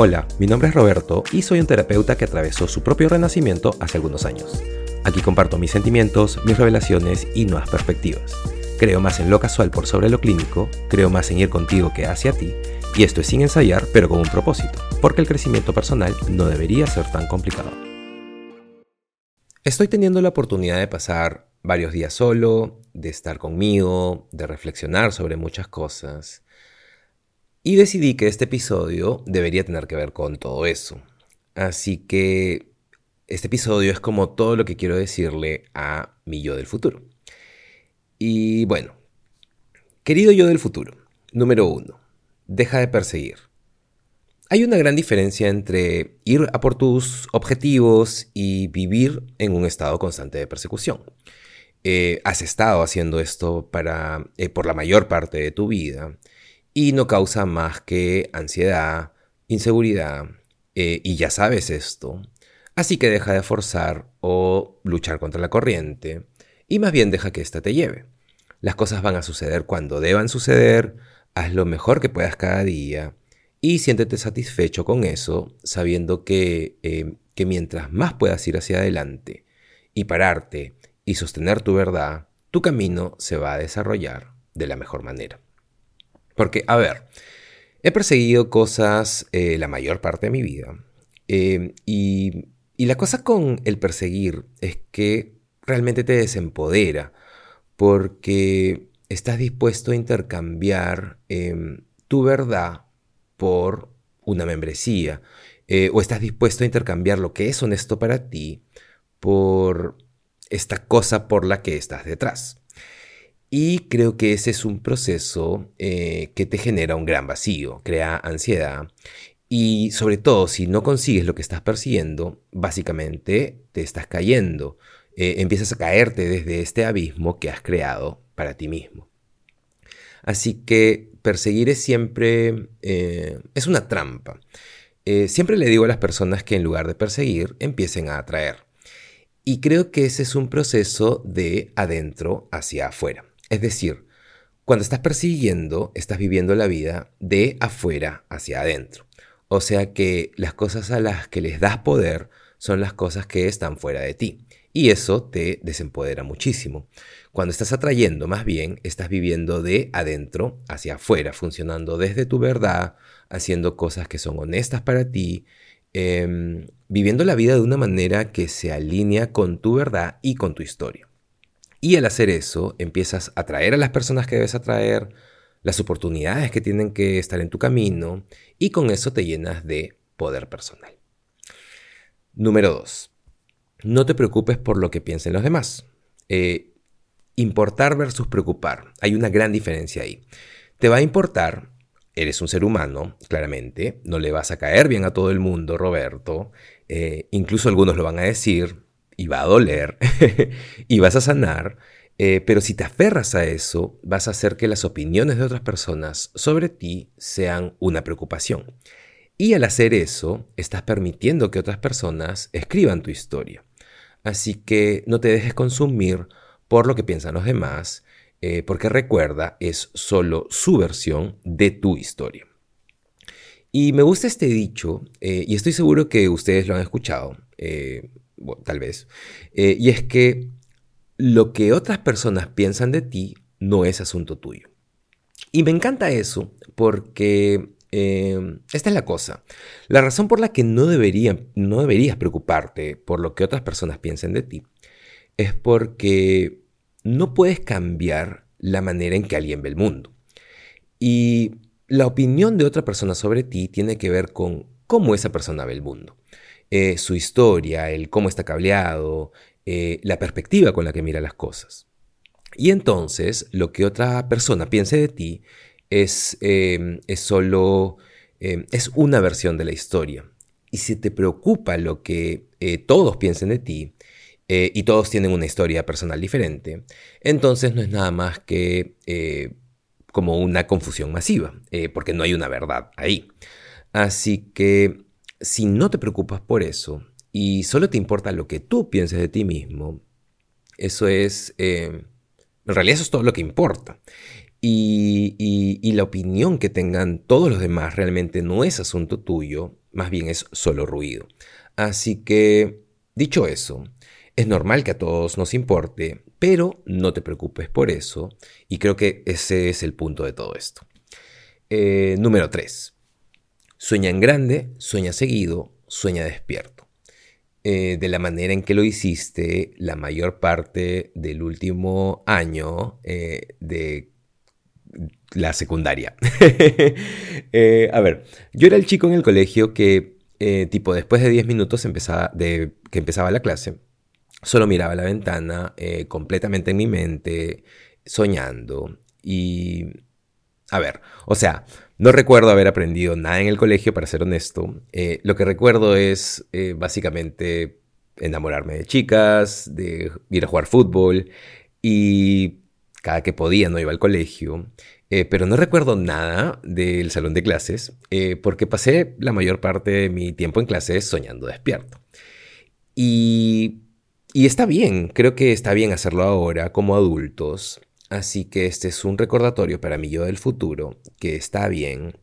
Hola, mi nombre es Roberto y soy un terapeuta que atravesó su propio renacimiento hace algunos años. Aquí comparto mis sentimientos, mis revelaciones y nuevas perspectivas. Creo más en lo casual por sobre lo clínico, creo más en ir contigo que hacia ti, y esto es sin ensayar, pero con un propósito, porque el crecimiento personal no debería ser tan complicado. Estoy teniendo la oportunidad de pasar varios días solo, de estar conmigo, de reflexionar sobre muchas cosas, y decidí que este episodio debería tener que ver con todo eso. Así que este episodio es como todo lo que quiero decirle a mi yo del futuro. Y bueno, querido yo del futuro, número uno, deja de perseguir. Hay una gran diferencia entre ir a por tus objetivos y vivir en un estado constante de persecución. Eh, has estado haciendo esto para, eh, por la mayor parte de tu vida y no causa más que ansiedad, inseguridad, eh, y ya sabes esto. Así que deja de forzar o luchar contra la corriente y más bien deja que ésta te lleve. Las cosas van a suceder cuando deban suceder, haz lo mejor que puedas cada día y siéntete satisfecho con eso, sabiendo que, eh, que mientras más puedas ir hacia adelante y pararte y sostener tu verdad, tu camino se va a desarrollar de la mejor manera. Porque, a ver, he perseguido cosas eh, la mayor parte de mi vida. Eh, y, la cosa con el perseguir es que realmente te desempodera. Porque estás dispuesto a intercambiar em, tu verdad por una membresía. Eh, o estás dispuesto a intercambiar lo que es honesto para ti por esta cosa por la que estás detrás. Y creo que ese es un proceso eh, que te genera un gran vacío, crea ansiedad y sobre todo si no consigues lo que estás persiguiendo, básicamente te estás cayendo, eh, empiezas a caerte desde este abismo que has creado para ti mismo. Así que perseguir es siempre, eh, es una trampa. siempre le digo a las personas que en lugar de perseguir, empiecen a atraer. Y creo que ese es un proceso de adentro hacia afuera. Es decir, cuando estás persiguiendo, estás viviendo la vida de afuera hacia adentro. O sea que las cosas a las que les das poder son las cosas que están fuera de ti. Y eso te desempodera muchísimo. Cuando estás atrayendo, más bien, estás viviendo de adentro hacia afuera, funcionando desde tu verdad, haciendo cosas que son honestas para ti, em, viviendo la vida de una manera que se alinea con tu verdad y con tu historia. Y al hacer eso, empiezas a atraer a las personas que debes atraer, las oportunidades que tienen que estar en tu camino, y con eso te llenas de poder personal. Número 2. No te preocupes por lo que piensen los demás. Eh, importar versus preocupar. Hay una gran diferencia ahí. Te va a importar, eres un ser humano, claramente, no le vas a caer bien a todo el mundo, Roberto. Eh, incluso algunos lo van a decir, y va a doler y vas a sanar, eh, pero si te aferras a eso, vas a hacer que las opiniones de otras personas sobre ti sean una preocupación. Y al hacer eso, estás permitiendo que otras personas escriban tu historia. Así que no te dejes consumir por lo que piensan los demás, eh, porque recuerda, es solo su versión de tu historia. Y me gusta este dicho, eh, y estoy seguro que ustedes lo han escuchado, tal vez, eh, y es que lo que otras personas piensan de ti no es asunto tuyo. Y me encanta eso porque eh, esta es la cosa. La razón por la que no, no deberías preocuparte por lo que otras personas piensen de ti es porque no puedes cambiar la manera en que alguien ve el mundo. Y la opinión de otra persona sobre ti tiene que ver con cómo esa persona ve el mundo. Eh, su historia, el cómo está cableado, eh, la perspectiva con la que mira las cosas. Y entonces lo que otra persona piense de ti es, em, es solo, em, es una versión de la historia. Y si te preocupa lo que eh, todos piensen de ti, y todos tienen una historia personal diferente, entonces no es nada más que como una confusión masiva, porque no hay una verdad ahí. Así que si no te preocupas por eso y solo te importa lo que tú pienses de ti mismo, eso es, eh, en realidad eso es todo lo que importa. Y, la opinión que tengan todos los demás realmente no es asunto tuyo, más bien es solo ruido. Así que, dicho eso, es normal que a todos nos importe, pero no te preocupes por eso, y creo que ese es el punto de todo esto. Eh, número 3. Sueña en grande, sueña seguido, sueña despierto. Eh, de la manera en que lo hiciste la mayor parte del último año eh, de la secundaria. a ver, yo era el chico en el colegio que, tipo, después de 10 minutos empezaba de, que empezaba la clase, Solo miraba la ventana eh, completamente en mi mente, soñando. Y... A ver, o sea, no recuerdo haber aprendido nada en el colegio, para ser honesto. Eh, lo que recuerdo es eh, básicamente enamorarme de chicas, de ir a jugar fútbol y cada que podía no iba al colegio. pero no recuerdo nada del salón de clases porque pasé la mayor parte de mi tiempo en clases soñando despierto. Y está bien, creo que está bien hacerlo ahora como adultos. Así que este es un recordatorio para mí yo del futuro, que está bien.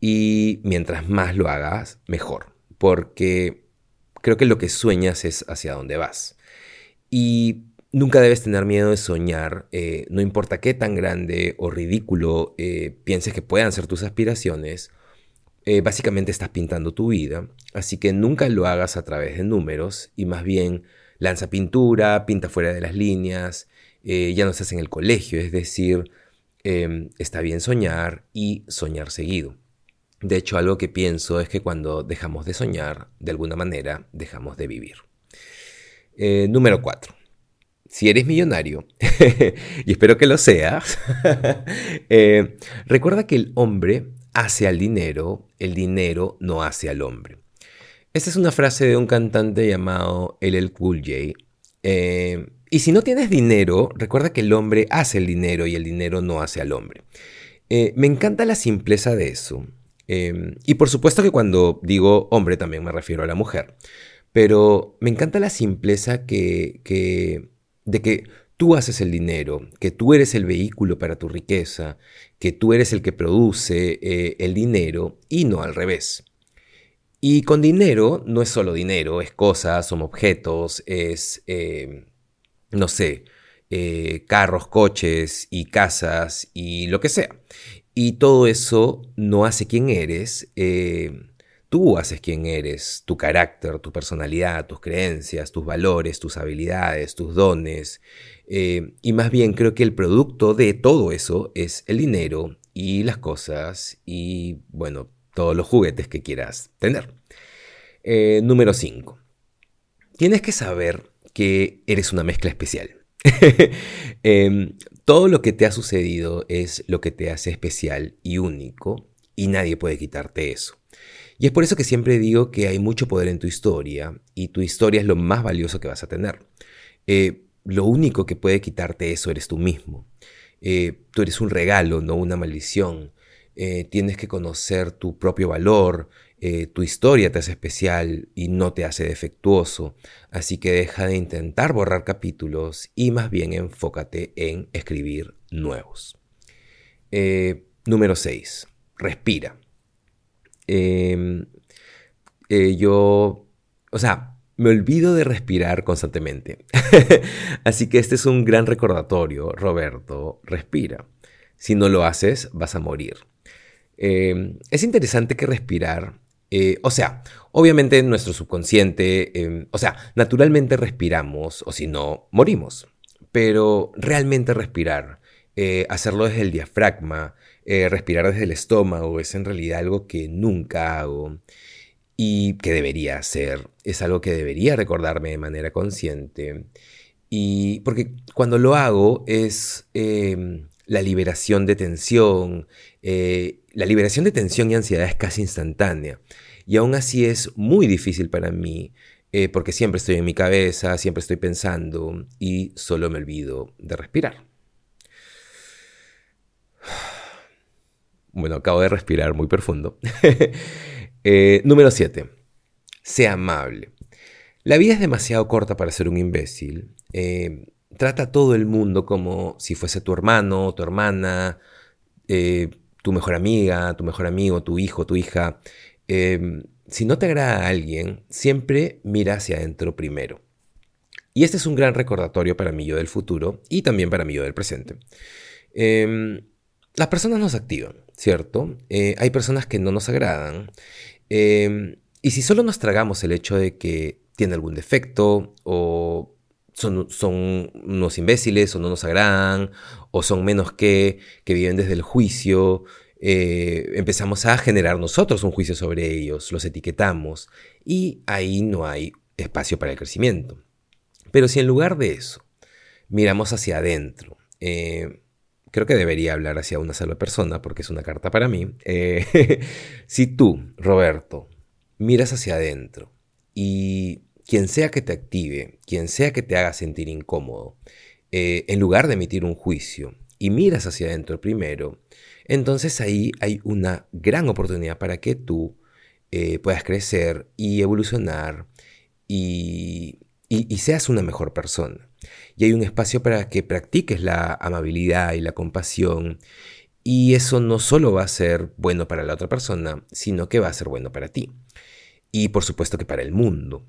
Y mientras más lo hagas, mejor. Porque creo que lo que sueñas es hacia dónde vas. Y nunca debes tener miedo de soñar, eh, no importa qué tan grande o ridículo eh, pienses que puedan ser tus aspiraciones. Eh, básicamente estás pintando tu vida. Así que nunca lo hagas a través de números y más bien lanza pintura, pinta fuera de las líneas, eh, ya no estás en el colegio, es decir, em, está bien soñar y soñar seguido. De hecho, algo que pienso es que cuando dejamos de soñar, de alguna manera, dejamos de vivir. Eh, número 4. Si eres millonario, y espero que lo seas, eh, recuerda que el hombre hace al dinero, el dinero no hace al hombre. Esta es una frase de un cantante llamado LL Cool J. Eh, y si no tienes dinero, recuerda que el hombre hace el dinero y el dinero no hace al hombre. Eh, me encanta la simpleza de eso. Em, y por supuesto que cuando digo hombre también me refiero a la mujer. Pero me encanta la simpleza que, de que tú haces el dinero, que tú eres el vehículo para tu riqueza, que tú eres el que produce eh, el dinero y no al revés. Y con dinero no es solo dinero, es cosas, son objetos, es, eh, no sé, eh, carros, coches y casas y lo que sea. Y todo eso no hace quién eres, eh, tú haces quién eres, tu carácter, tu personalidad, tus creencias, tus valores, tus habilidades, tus dones. y más bien creo que el producto de todo eso es el dinero y las cosas y, bueno, todos los juguetes que quieras tener. Eh, número 5. Tienes que saber que eres una mezcla especial. Em, todo lo que te ha sucedido es lo que te hace especial y único y nadie puede quitarte eso. Y es por eso que siempre digo que hay mucho poder en tu historia y tu historia es lo más valioso que vas a tener. Eh, lo único que puede quitarte eso eres tú mismo. Eh, tú eres un regalo, no una maldición. Eh, tienes que conocer tu propio valor, eh, tu historia te hace especial y no te hace defectuoso, así que deja de intentar borrar capítulos y más bien enfócate en escribir nuevos. Eh, número 6. Respira. Em, yo, o sea, me olvido de respirar constantemente. así que este es un gran recordatorio, Roberto, respira. Si no lo haces, vas a morir. Em, es interesante que respirar, eh, o sea, obviamente nuestro subconsciente, em, o sea, naturalmente respiramos o si no, morimos. Pero realmente respirar, eh, hacerlo desde el diafragma, eh, respirar desde el estómago, es en realidad algo que nunca hago y que debería hacer. Es algo que debería recordarme de manera consciente. Y porque cuando lo hago es la liberación de tensión, la liberación de tensión y ansiedad es casi instantánea. Y aún así es muy difícil para mí, eh, porque siempre estoy en mi cabeza, siempre estoy pensando y solo me olvido de respirar. Bueno, acabo de respirar muy profundo. Eh, número 7. Sea amable. La vida es demasiado corta para ser un imbécil. Eh, trata a todo el mundo como si fuese tu hermano, tu hermana, tu mejor amiga, tu mejor amigo, tu hijo, tu hija. Em, si no te agrada a alguien, siempre mira hacia adentro primero. Y este es un gran recordatorio para mí yo del futuro y también para mí yo del presente. Em, las personas nos activan, ¿cierto? Eh, hay personas que no nos agradan. Em, y si solo nos tragamos el hecho de que tiene algún defecto o son, unos imbéciles o no nos agradan o son menos que, que viven desde el juicio, eh, empezamos a generar nosotros un juicio sobre ellos, los etiquetamos y ahí no hay espacio para el crecimiento. Pero si en lugar de eso miramos hacia adentro, eh, creo que debería hablar hacia una sola persona porque es una carta para mí. Eh, si tú, Roberto, miras hacia adentro y quien sea que te active, quien sea que te haga sentir incómodo, eh, en lugar de emitir un juicio y miras hacia adentro primero, entonces ahí hay una gran oportunidad para que tú puedas crecer y evolucionar y y, seas una mejor persona. Y hay un espacio para que practiques la amabilidad y la compasión. Y eso no solo va a ser bueno para la otra persona, sino que va a ser bueno para ti. Y por supuesto que para el mundo.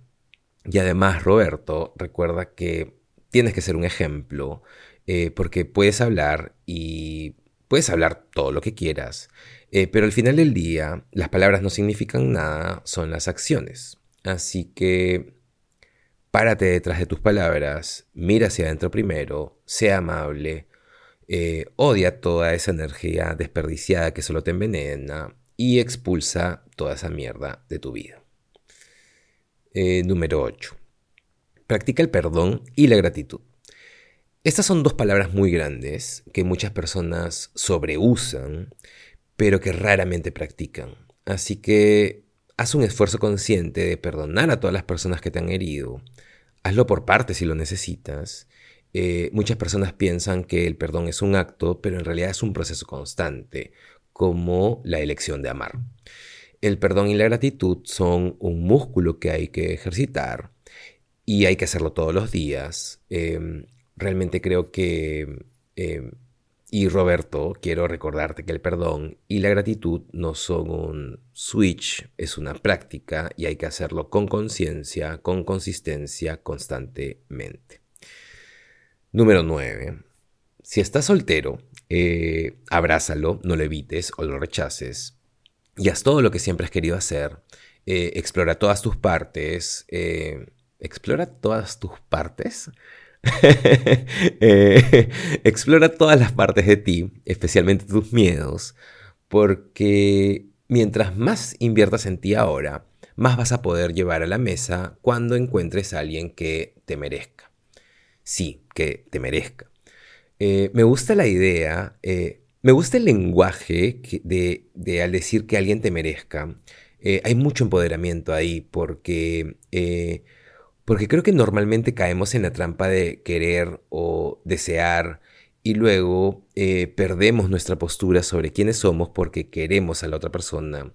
Y además, Roberto, recuerda que tienes que ser un ejemplo, eh, porque puedes hablar y puedes hablar todo lo que quieras, eh, pero al final del día las palabras no significan nada, son las acciones. Así que Párate detrás de tus palabras, mira hacia adentro primero, sea amable, eh, odia toda esa energía desperdiciada que solo te envenena y expulsa toda esa mierda de tu vida. Eh, número 8. Practica el perdón y la gratitud. Estas son dos palabras muy grandes que muchas personas sobreusan, pero que raramente practican. Así que haz un esfuerzo consciente de perdonar a todas las personas que te han herido hazlo por parte si lo necesitas. Eh, muchas personas piensan que el perdón es un acto, pero en realidad es un proceso constante, como la elección de amar. El perdón y la gratitud son un músculo que hay que ejercitar y hay que hacerlo todos los días. Em, realmente creo que em, y Roberto, quiero recordarte que el perdón y la gratitud no son un switch, es una práctica y hay que hacerlo con conciencia, con consistencia, constantemente. Número 9. Si estás soltero, eh, abrázalo, no lo evites o lo rechaces y haz todo lo que siempre has querido hacer. Eh, explora todas tus partes. Eh, explora todas tus partes. Eh, explora todas las partes de ti, especialmente tus miedos, porque mientras más inviertas en ti ahora, más vas a poder llevar a la mesa cuando encuentres a alguien que te merezca. Sí, que te merezca. Me gusta la idea, me gusta el lenguaje de, al decir que alguien te merezca. hay mucho empoderamiento ahí porque porque creo que normalmente caemos en la trampa de querer o desear y luego eh, perdemos nuestra postura sobre quiénes somos porque queremos a la otra persona.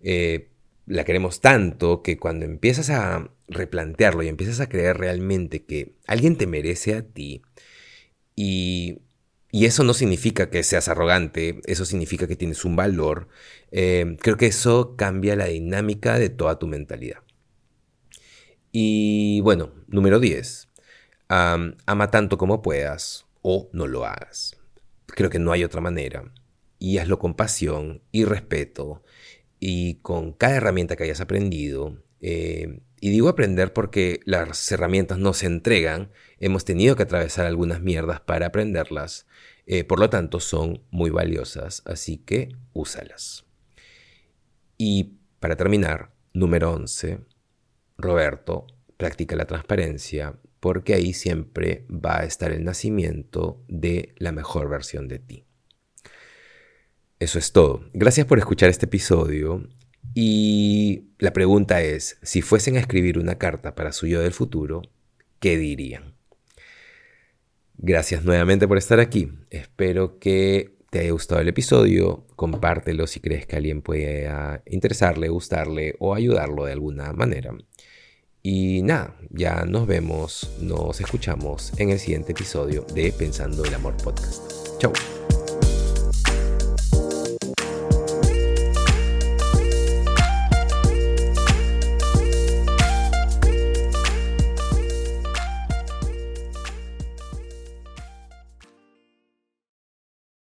Eh, la queremos tanto que cuando empiezas a replantearlo y empiezas a creer realmente que alguien te merece a ti y, eso no significa que seas arrogante, eso significa que tienes un valor, eh, creo que eso cambia la dinámica de toda tu mentalidad. Y bueno, número 10. ama tanto como puedas o no lo hagas. Creo que no hay otra manera. Y hazlo con pasión y respeto y con cada herramienta que hayas aprendido. Eh, y digo aprender porque las herramientas no se entregan. Hemos tenido que atravesar algunas mierdas para aprenderlas. Eh, por lo tanto, son muy valiosas. Así que úsalas. Y para terminar, número 11 Roberto, practica la transparencia porque ahí siempre va a estar el nacimiento de la mejor versión de ti. Eso es todo. Gracias por escuchar este episodio. Y la pregunta es, si fuesen a escribir una carta para su yo del futuro, ¿qué dirían? Gracias nuevamente por estar aquí. Espero que te haya gustado el episodio. Compártelo si crees que alguien puede interesarle, gustarle o ayudarlo de alguna manera. Y nada, ya nos vemos, nos escuchamos en el siguiente episodio de Pensando el Amor Podcast. Chau.